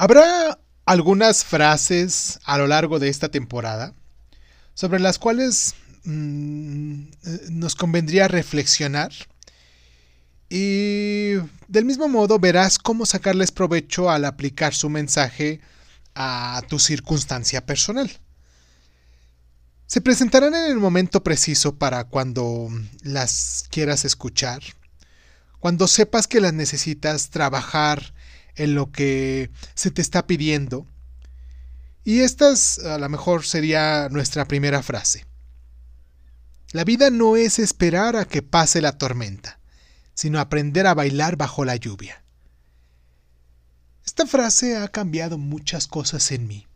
Habrá algunas frases a lo largo de esta temporada sobre las cuales mm, nos convendría reflexionar y del mismo modo verás cómo sacarles provecho al aplicar su mensaje a tu circunstancia personal. Se presentarán en el momento preciso para cuando las quieras escuchar, cuando sepas que las necesitas trabajar en lo que se te está pidiendo. Y esta a lo mejor sería nuestra primera frase. La vida no es esperar a que pase la tormenta, sino aprender a bailar bajo la lluvia. Esta frase ha cambiado muchas cosas en mí.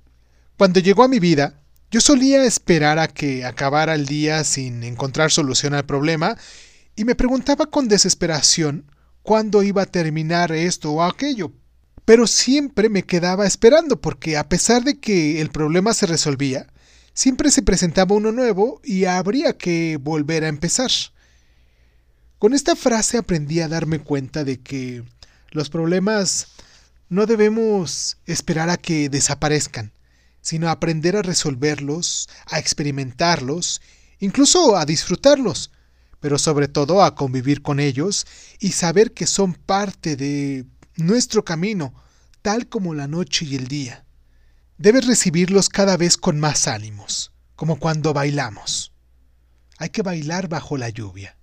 Cuando llegó a mi vida, yo solía esperar a que acabara el día sin encontrar solución al problema y me preguntaba con desesperación cuándo iba a terminar esto o aquello, pero siempre me quedaba esperando porque a pesar de que el problema se resolvía, siempre se presentaba uno nuevo y habría que volver a empezar. Con esta frase aprendí a darme cuenta de que los problemas no debemos esperar a que desaparezcan, sino aprender a resolverlos, a experimentarlos, incluso a disfrutarlos, pero sobre todo a convivir con ellos y saber que son parte de nuestro camino, tal como la noche y el día. Debes recibirlos cada vez con más ánimos, como cuando bailamos. Hay que bailar bajo la lluvia.